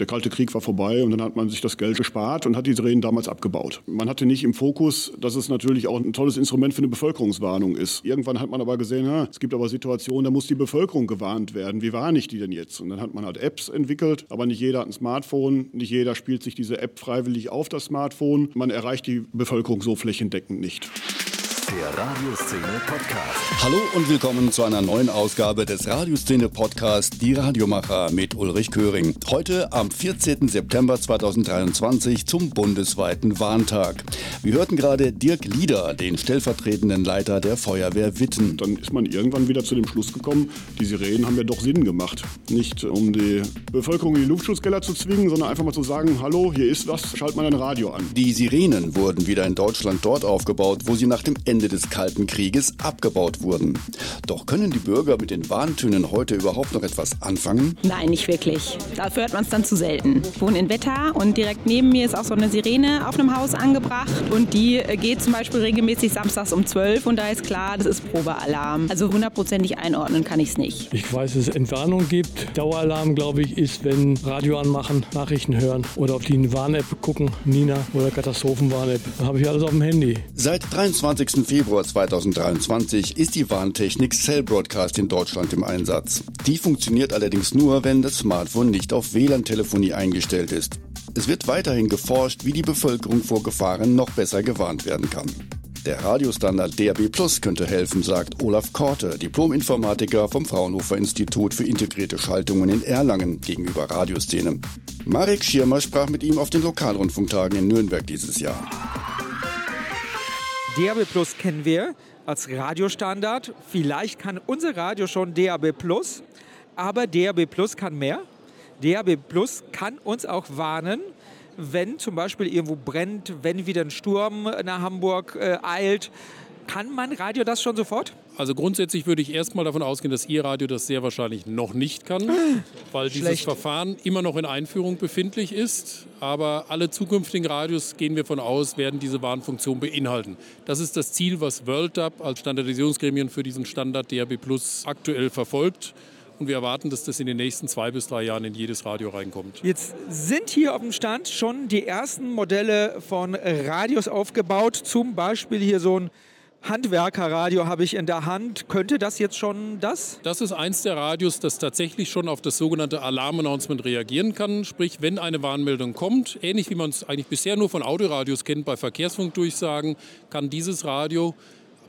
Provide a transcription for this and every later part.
Der Kalte Krieg war vorbei und dann hat man sich das Geld gespart und hat die Sirenen damals abgebaut. Man hatte nicht im Fokus, dass es natürlich auch ein tolles Instrument für eine Bevölkerungswarnung ist. Irgendwann hat man aber gesehen, ha, es gibt aber Situationen, da muss die Bevölkerung gewarnt werden. Wie warne ich die denn jetzt? Und dann hat man halt Apps entwickelt, aber nicht jeder hat ein Smartphone, nicht jeder spielt sich diese App freiwillig auf das Smartphone. Man erreicht die Bevölkerung so flächendeckend nicht. Der Radioszene Podcast. Hallo und willkommen zu einer neuen Ausgabe des Radioszene Podcast Die Radiomacher mit Ulrich Köring. Heute am 14. September 2023 zum bundesweiten Warntag. Wir hörten gerade Dirk Lieder, den stellvertretenden Leiter der Feuerwehr Witten. Dann ist man irgendwann wieder zu dem Schluss gekommen, die Sirenen haben ja doch Sinn gemacht. Nicht um die Bevölkerung in die Luftschutzkeller zu zwingen, sondern einfach mal zu sagen, hallo, hier ist was, schalt mal ein Radio an. Die Sirenen wurden wieder in Deutschland dort aufgebaut, wo sie nach dem Ende Ende des Kalten Krieges abgebaut wurden. Doch können die Bürger mit den Warntönen heute überhaupt noch etwas anfangen? Nein, nicht wirklich. Dafür hört man es dann zu selten. Ich wohne in Wetter und direkt neben mir ist auch so eine Sirene auf einem Haus angebracht und die geht zum Beispiel regelmäßig samstags um 12 und da ist klar, das ist Probealarm. Also hundertprozentig einordnen kann ich es nicht. Ich weiß, dass es Entwarnung gibt. Daueralarm, glaube ich, ist, wenn Radio anmachen, Nachrichten hören oder auf die Warn-App gucken, Nina oder Katastrophenwarn-App. Dann habe ich alles auf dem Handy. Seit 23. Februar 2023 ist die Warntechnik Cell Broadcast in Deutschland im Einsatz. Die funktioniert allerdings nur, wenn das Smartphone nicht auf WLAN-Telefonie eingestellt ist. Es wird weiterhin geforscht, wie die Bevölkerung vor Gefahren noch besser gewarnt werden kann. Der Radiostandard DAB Plus könnte helfen, sagt Olaf Korte, Diplom-Informatiker vom Fraunhofer Institut für integrierte Schaltungen in Erlangen gegenüber Radioszene. Marek Schirmer sprach mit ihm auf den Lokalrundfunktagen in Nürnberg dieses Jahr. DAB Plus kennen wir als Radiostandard. Vielleicht kann unser Radio schon DAB Plus, aber DAB Plus kann mehr. DAB Plus kann uns auch warnen, wenn zum Beispiel irgendwo brennt, wenn wieder ein Sturm nach Hamburg äh, eilt. Kann mein Radio das schon sofort? Also grundsätzlich würde ich erstmal davon ausgehen, dass Ihr Radio das sehr wahrscheinlich noch nicht kann, weil dieses Schlecht. Verfahren immer noch in Einführung befindlich ist. Aber alle zukünftigen Radios, gehen wir von aus, werden diese Warnfunktion beinhalten. Das ist das Ziel, was WorldDAP als Standardisierungsgremium für diesen Standard DAB Plus aktuell verfolgt. Und wir erwarten, dass das in den nächsten zwei bis drei Jahren in jedes Radio reinkommt. Jetzt sind hier auf dem Stand schon die ersten Modelle von Radios aufgebaut. Zum Beispiel hier so ein Handwerkerradio habe ich in der Hand. Könnte das jetzt schon das? Das ist eins der Radios, das tatsächlich schon auf das sogenannte Alarm-Announcement reagieren kann. Sprich, wenn eine Warnmeldung kommt, ähnlich wie man es eigentlich bisher nur von Autoradios kennt, bei Verkehrsfunkdurchsagen, kann dieses Radio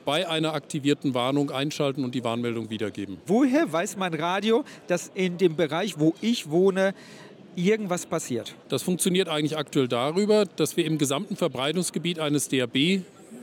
bei einer aktivierten Warnung einschalten und die Warnmeldung wiedergeben. Woher weiß mein Radio, dass in dem Bereich, wo ich wohne, irgendwas passiert? Das funktioniert eigentlich aktuell darüber, dass wir im gesamten Verbreitungsgebiet eines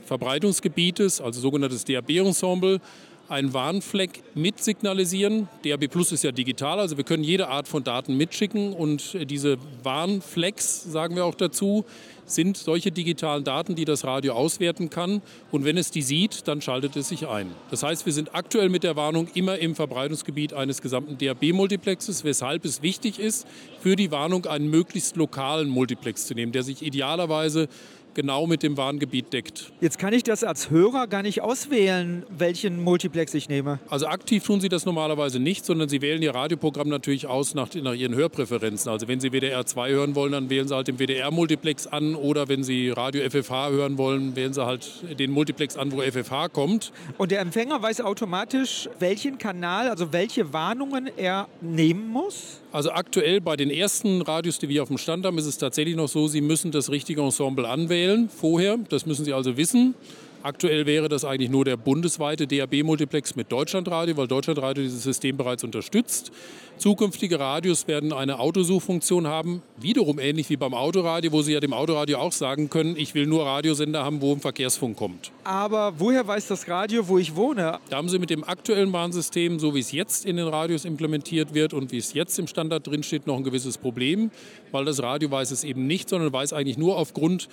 DAB-Verbreitungsgebietes, also sogenanntes DAB-Ensemble, einen Warnfleck mit signalisieren. DAB Plus ist ja digital, also wir können jede Art von Daten mitschicken und diese Warnflecks, sagen wir auch dazu, sind solche digitalen Daten, die das Radio auswerten kann. Und wenn es die sieht, dann schaltet es sich ein. Das heißt, wir sind aktuell mit der Warnung immer im Verbreitungsgebiet eines gesamten DAB-Multiplexes, weshalb es wichtig ist, für die Warnung einen möglichst lokalen Multiplex zu nehmen, der sich idealerweise genau mit dem Warngebiet deckt. Jetzt kann ich das als Hörer gar nicht auswählen, welchen Multiplex ich nehme. Also aktiv tun Sie das normalerweise nicht, sondern Sie wählen Ihr Radioprogramm natürlich aus nach, nach Ihren Hörpräferenzen. Also wenn Sie WDR 2 hören wollen, dann wählen Sie halt den WDR-Multiplex an oder wenn Sie Radio FFH hören wollen, wählen Sie halt den Multiplex an, wo FFH kommt. Und der Empfänger weiß automatisch, welchen Kanal, also welche Warnungen er nehmen muss? Also aktuell bei den ersten Radios, die wir auf dem Stand haben, ist es tatsächlich noch so, Sie müssen das richtige Ensemble anwählen vorher. Das müssen Sie also wissen. Aktuell wäre das eigentlich nur der bundesweite DAB-Multiplex mit Deutschlandradio, weil Deutschlandradio dieses System bereits unterstützt. Zukünftige Radios werden eine Autosuchfunktion haben, wiederum ähnlich wie beim Autoradio, wo Sie ja dem Autoradio auch sagen können, ich will nur Radiosender haben, wo ein Verkehrsfunk kommt. Aber woher weiß das Radio, wo ich wohne? Da haben Sie mit dem aktuellen Warnsystem, so wie es jetzt in den Radios implementiert wird und wie es jetzt im Standard drinsteht, noch ein gewisses Problem, weil das Radio weiß es eben nicht, sondern weiß eigentlich nur aufgrund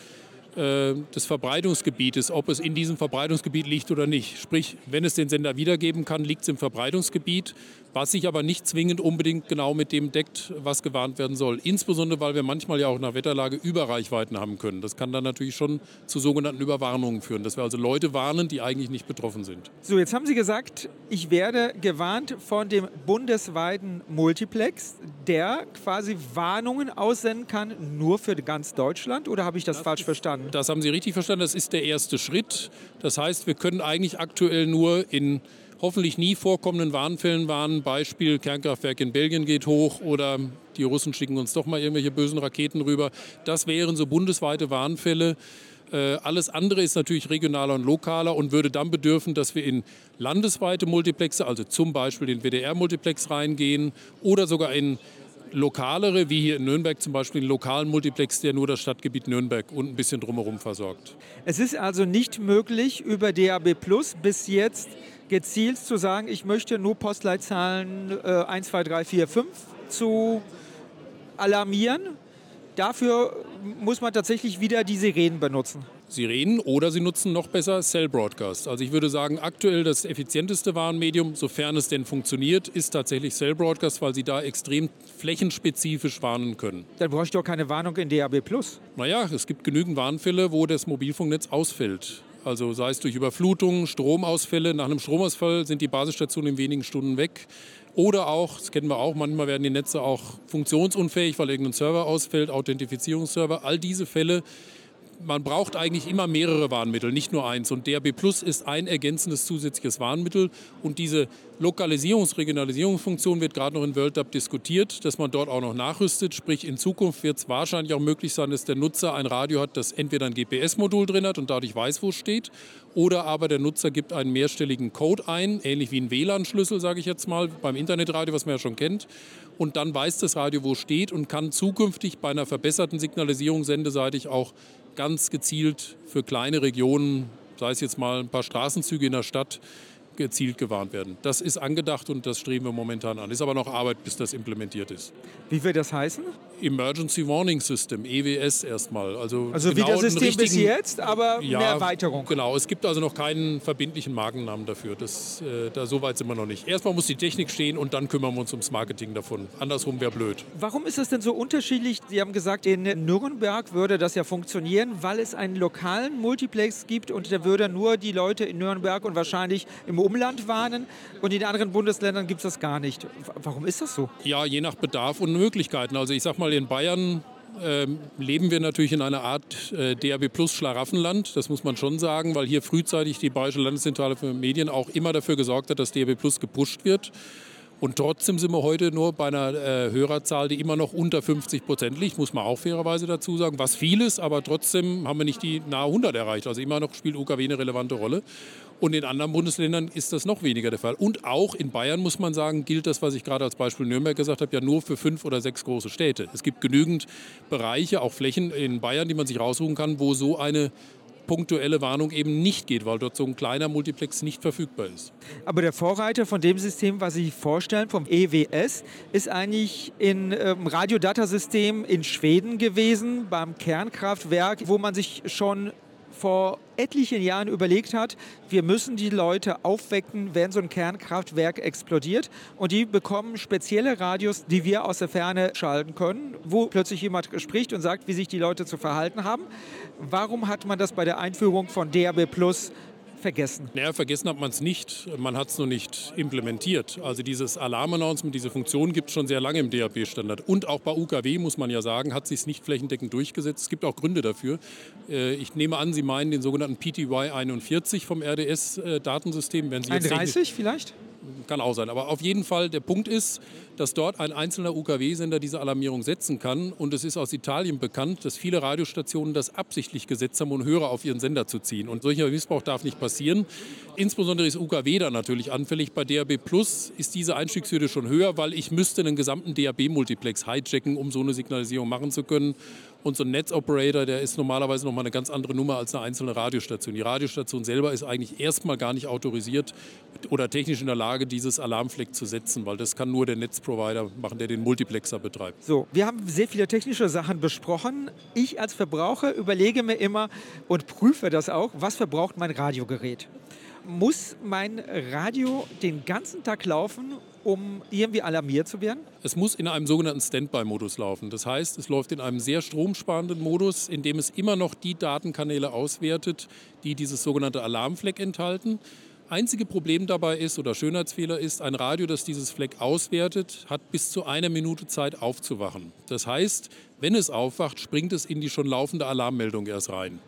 äh, des Verbreitungsgebietes, ob es in diesem Verbreitungsgebiet liegt oder nicht. Sprich, wenn es den Sender wiedergeben kann, liegt es im Verbreitungsgebiet was sich aber nicht zwingend unbedingt genau mit dem deckt, was gewarnt werden soll. Insbesondere, weil wir manchmal ja auch nach Wetterlage Überreichweiten haben können. Das kann dann natürlich schon zu sogenannten Überwarnungen führen, dass wir also Leute warnen, die eigentlich nicht betroffen sind. So, jetzt haben Sie gesagt, ich werde gewarnt von dem bundesweiten Multiplex, der quasi Warnungen aussenden kann, nur für ganz Deutschland? Oder habe ich das, das falsch verstanden? Das haben Sie richtig verstanden. Das ist der erste Schritt. Das heißt, wir können eigentlich aktuell nur in hoffentlich nie vorkommenden Warnfällen waren. Beispiel Kernkraftwerk in Belgien geht hoch oder die Russen schicken uns doch mal irgendwelche bösen Raketen rüber. Das wären so bundesweite Warnfälle. Äh, alles andere ist natürlich regionaler und lokaler und würde dann bedürfen, dass wir in landesweite Multiplexe, also zum Beispiel den WDR-Multiplex reingehen oder sogar in lokalere, wie hier in Nürnberg zum Beispiel, einen lokalen Multiplex, der nur das Stadtgebiet Nürnberg und ein bisschen drumherum versorgt. Es ist also nicht möglich, über DAB Plus bis jetzt gezielt zu sagen, ich möchte nur Postleitzahlen äh, 1, 2, 3, 4, 5 zu alarmieren. Dafür muss man tatsächlich wieder die Sirenen benutzen. Sirenen oder Sie nutzen noch besser Cell Broadcast. Also ich würde sagen, aktuell das effizienteste Warnmedium, sofern es denn funktioniert, ist tatsächlich Cell Broadcast, weil Sie da extrem flächenspezifisch warnen können. Dann brauche ich doch keine Warnung in DAB+. Naja, es gibt genügend Warnfälle, wo das Mobilfunknetz ausfällt. Also sei es durch Überflutung, Stromausfälle. Nach einem Stromausfall sind die Basisstationen in wenigen Stunden weg. Oder auch, das kennen wir auch, manchmal werden die Netze auch funktionsunfähig, weil irgendein Server ausfällt, Authentifizierungsserver. All diese Fälle man braucht eigentlich immer mehrere Warnmittel, nicht nur eins. Und DRB Plus ist ein ergänzendes zusätzliches Warnmittel. Und diese Lokalisierungs-, Regionalisierungsfunktion wird gerade noch in WorldUp diskutiert, dass man dort auch noch nachrüstet. Sprich, in Zukunft wird es wahrscheinlich auch möglich sein, dass der Nutzer ein Radio hat, das entweder ein GPS-Modul drin hat und dadurch weiß, wo es steht, oder aber der Nutzer gibt einen mehrstelligen Code ein, ähnlich wie ein WLAN-Schlüssel, sage ich jetzt mal, beim Internetradio, was man ja schon kennt. Und dann weiß das Radio, wo es steht und kann zukünftig bei einer verbesserten Signalisierung sendeseitig auch ganz gezielt für kleine Regionen, sei es jetzt mal ein paar Straßenzüge in der Stadt, gezielt gewarnt werden. Das ist angedacht und das streben wir momentan an. Ist aber noch Arbeit, bis das implementiert ist. Wie wird das heißen? Emergency Warning System, EWS erstmal. Also, also genau wie das System bis jetzt, aber ja, eine Erweiterung. Genau, es gibt also noch keinen verbindlichen Markennamen dafür. Das, äh, da, so weit sind wir noch nicht. Erstmal muss die Technik stehen und dann kümmern wir uns ums Marketing davon. Andersrum wäre blöd. Warum ist das denn so unterschiedlich? Sie haben gesagt, in Nürnberg würde das ja funktionieren, weil es einen lokalen Multiplex gibt und der würde nur die Leute in Nürnberg und wahrscheinlich im Umland warnen und in anderen Bundesländern gibt es das gar nicht. Warum ist das so? Ja, je nach Bedarf und Möglichkeiten. Also ich sag mal, in Bayern äh, leben wir natürlich in einer Art äh, DAB Plus Schlaraffenland, das muss man schon sagen, weil hier frühzeitig die Bayerische Landeszentrale für Medien auch immer dafür gesorgt hat, dass DAB Plus gepusht wird. Und trotzdem sind wir heute nur bei einer äh, Hörerzahl, die immer noch unter 50 Prozent liegt, muss man auch fairerweise dazu sagen. Was viel ist, aber trotzdem haben wir nicht die nahe 100 erreicht. Also immer noch spielt UKW eine relevante Rolle. Und in anderen Bundesländern ist das noch weniger der Fall. Und auch in Bayern, muss man sagen, gilt das, was ich gerade als Beispiel Nürnberg gesagt habe, ja nur für fünf oder sechs große Städte. Es gibt genügend Bereiche, auch Flächen in Bayern, die man sich raussuchen kann, wo so eine punktuelle Warnung eben nicht geht, weil dort so ein kleiner Multiplex nicht verfügbar ist. Aber der Vorreiter von dem System, was Sie vorstellen, vom EWS, ist eigentlich im ähm, Radiodatasystem in Schweden gewesen, beim Kernkraftwerk, wo man sich schon vor etlichen Jahren überlegt hat, wir müssen die Leute aufwecken, wenn so ein Kernkraftwerk explodiert. Und die bekommen spezielle Radios, die wir aus der Ferne schalten können, wo plötzlich jemand spricht und sagt, wie sich die Leute zu verhalten haben. Warum hat man das bei der Einführung von DAB Plus vergessen? Naja, vergessen hat man es nicht. Man hat es nur nicht implementiert. Also dieses Alarm-Announcement, diese Funktion gibt es schon sehr lange im DAB-Standard. Und auch bei UKW, muss man ja sagen, hat sich es nicht flächendeckend durchgesetzt. Es gibt auch Gründe dafür. Äh, ich nehme an, Sie meinen den sogenannten PTY 41 vom RDS-Datensystem. 31 vielleicht? Kann auch sein. Aber auf jeden Fall, der Punkt ist, dass dort ein einzelner UKW-Sender diese Alarmierung setzen kann. Und es ist aus Italien bekannt, dass viele Radiostationen das absichtlich gesetzt haben, um Hörer auf ihren Sender zu ziehen. Und solcher Missbrauch darf nicht passieren. Insbesondere ist UKW da natürlich anfällig. Bei DAB Plus ist diese Einstiegshürde schon höher, weil ich müsste einen gesamten DAB-Multiplex hijacken, um so eine Signalisierung machen zu können. Und so ein Netzoperator, der ist normalerweise nochmal eine ganz andere Nummer als eine einzelne Radiostation. Die Radiostation selber ist eigentlich erstmal gar nicht autorisiert oder technisch in der Lage, dieses Alarmfleck zu setzen, weil das kann nur der Netzprovider machen, der den Multiplexer betreibt. So, wir haben sehr viele technische Sachen besprochen. Ich als Verbraucher überlege mir immer und prüfe das auch, was verbraucht mein Radiogerät. Muss mein Radio den ganzen Tag laufen, um irgendwie alarmiert zu werden? Es muss in einem sogenannten Standby-Modus laufen. Das heißt, es läuft in einem sehr stromsparenden Modus, in dem es immer noch die Datenkanäle auswertet, die dieses sogenannte Alarmfleck enthalten. Einzige Problem dabei ist oder Schönheitsfehler ist, ein Radio, das dieses Fleck auswertet, hat bis zu einer Minute Zeit aufzuwachen. Das heißt, wenn es aufwacht, springt es in die schon laufende Alarmmeldung erst rein.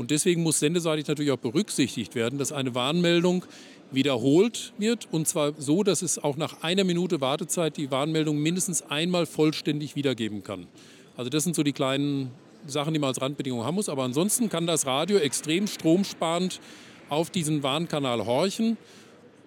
Und deswegen muss sendeseitig natürlich auch berücksichtigt werden, dass eine Warnmeldung wiederholt wird und zwar so, dass es auch nach einer Minute Wartezeit die Warnmeldung mindestens einmal vollständig wiedergeben kann. Also das sind so die kleinen Sachen, die man als Randbedingung haben muss. Aber ansonsten kann das Radio extrem stromsparend auf diesen Warnkanal horchen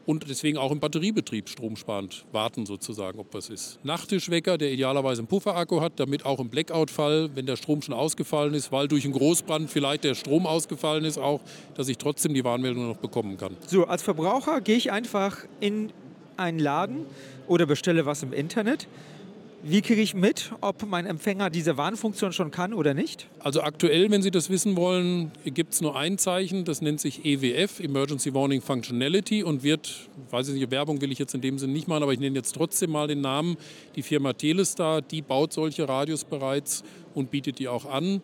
und deswegen auch im Batteriebetrieb stromsparend warten sozusagen, ob was ist. Nachttischwecker, der idealerweise einen Pufferakku hat, damit auch im Blackout-Fall, wenn der Strom schon ausgefallen ist, weil durch einen Großbrand vielleicht der Strom ausgefallen ist, auch, dass ich trotzdem die Warnmeldung noch bekommen kann. So, als Verbraucher gehe ich einfach in einen Laden oder bestelle was im Internet. Wie kriege ich mit, ob mein Empfänger diese Warnfunktion schon kann oder nicht? Also aktuell, wenn Sie das wissen wollen, gibt es nur ein Zeichen, das nennt sich EWF, Emergency Warning Functionality und wird, weiß ich nicht, Werbung will ich jetzt in dem Sinne nicht machen, aber ich nenne jetzt trotzdem mal den Namen. Die Firma Telestar, die baut solche Radios bereits und bietet die auch an.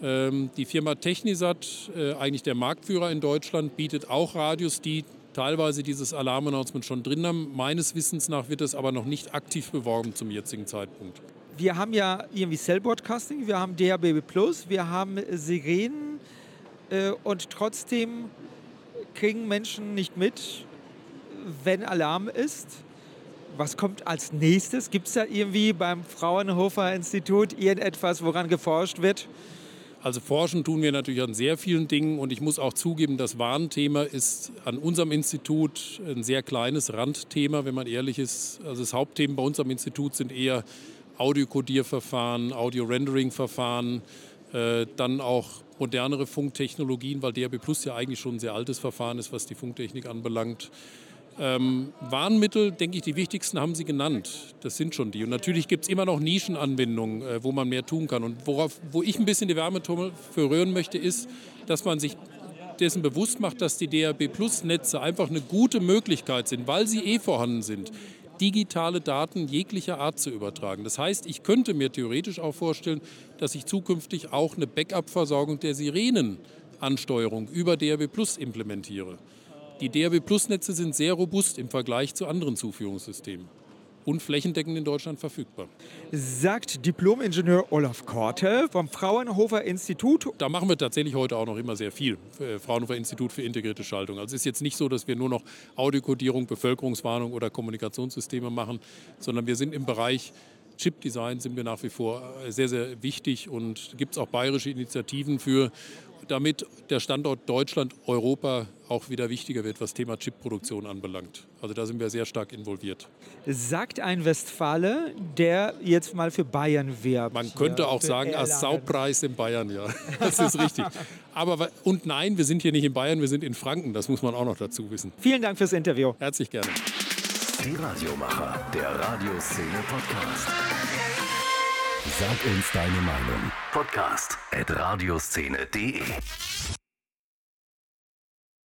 Ähm, die Firma Technisat, äh, eigentlich der Marktführer in Deutschland, bietet auch Radios, die teilweise dieses Alarmannouncement schon drin haben. Meines Wissens nach wird es aber noch nicht aktiv beworben zum jetzigen Zeitpunkt. Wir haben ja irgendwie Cell Broadcasting, wir haben DHB Plus, wir haben Sirenen äh, und trotzdem kriegen Menschen nicht mit, wenn Alarm ist. Was kommt als nächstes? Gibt es da irgendwie beim Fraunhofer Institut irgendetwas, woran geforscht wird? Also forschen tun wir natürlich an sehr vielen Dingen und ich muss auch zugeben, das Warnthema ist an unserem Institut ein sehr kleines Randthema, wenn man ehrlich ist. Also das Hauptthema bei uns am Institut sind eher Audiokodierverfahren, Audio-Rendering-Verfahren, äh, dann auch modernere Funktechnologien, weil DAB Plus ja eigentlich schon ein sehr altes Verfahren ist, was die Funktechnik anbelangt. Ähm, Warnmittel, denke ich, die wichtigsten haben Sie genannt. Das sind schon die. Und natürlich gibt es immer noch Nischenanwendungen, äh, wo man mehr tun kann. Und worauf, wo ich ein bisschen die Wärmetummel für rühren möchte, ist, dass man sich dessen bewusst macht, dass die DAB-Plus-Netze einfach eine gute Möglichkeit sind, weil sie eh vorhanden sind, digitale Daten jeglicher Art zu übertragen. Das heißt, ich könnte mir theoretisch auch vorstellen, dass ich zukünftig auch eine Backup-Versorgung der Sirenenansteuerung über DAB Plus implementiere. Die DAB Plus-Netze sind sehr robust im Vergleich zu anderen Zuführungssystemen und flächendeckend in Deutschland verfügbar. Sagt Diplom-Ingenieur Olaf Korte vom Fraunhofer Institut. Da machen wir tatsächlich heute auch noch immer sehr viel. Äh, Fraunhofer Institut für integrierte Schaltung. Also es ist jetzt nicht so, dass wir nur noch Audiokodierung, Bevölkerungswarnung oder Kommunikationssysteme machen, sondern wir sind im Bereich Chip-Design sind wir nach wie vor äh, sehr, sehr wichtig und gibt es auch bayerische Initiativen für damit der Standort Deutschland, Europa auch wieder wichtiger wird, was Thema Chipproduktion anbelangt. Also da sind wir sehr stark involviert. Sagt ein Westfale, der jetzt mal für Bayern wirbt. Man könnte ja, auch sagen, als Saupreis in Bayern, ja. Das ist richtig. Aber und nein, wir sind hier nicht in Bayern, wir sind in Franken. Das muss man auch noch dazu wissen. Vielen Dank fürs Interview. Herzlich gerne. Die Radiomacher, der Radioszene Podcast. Sag uns deine Meinung. Podcast at radioszene.de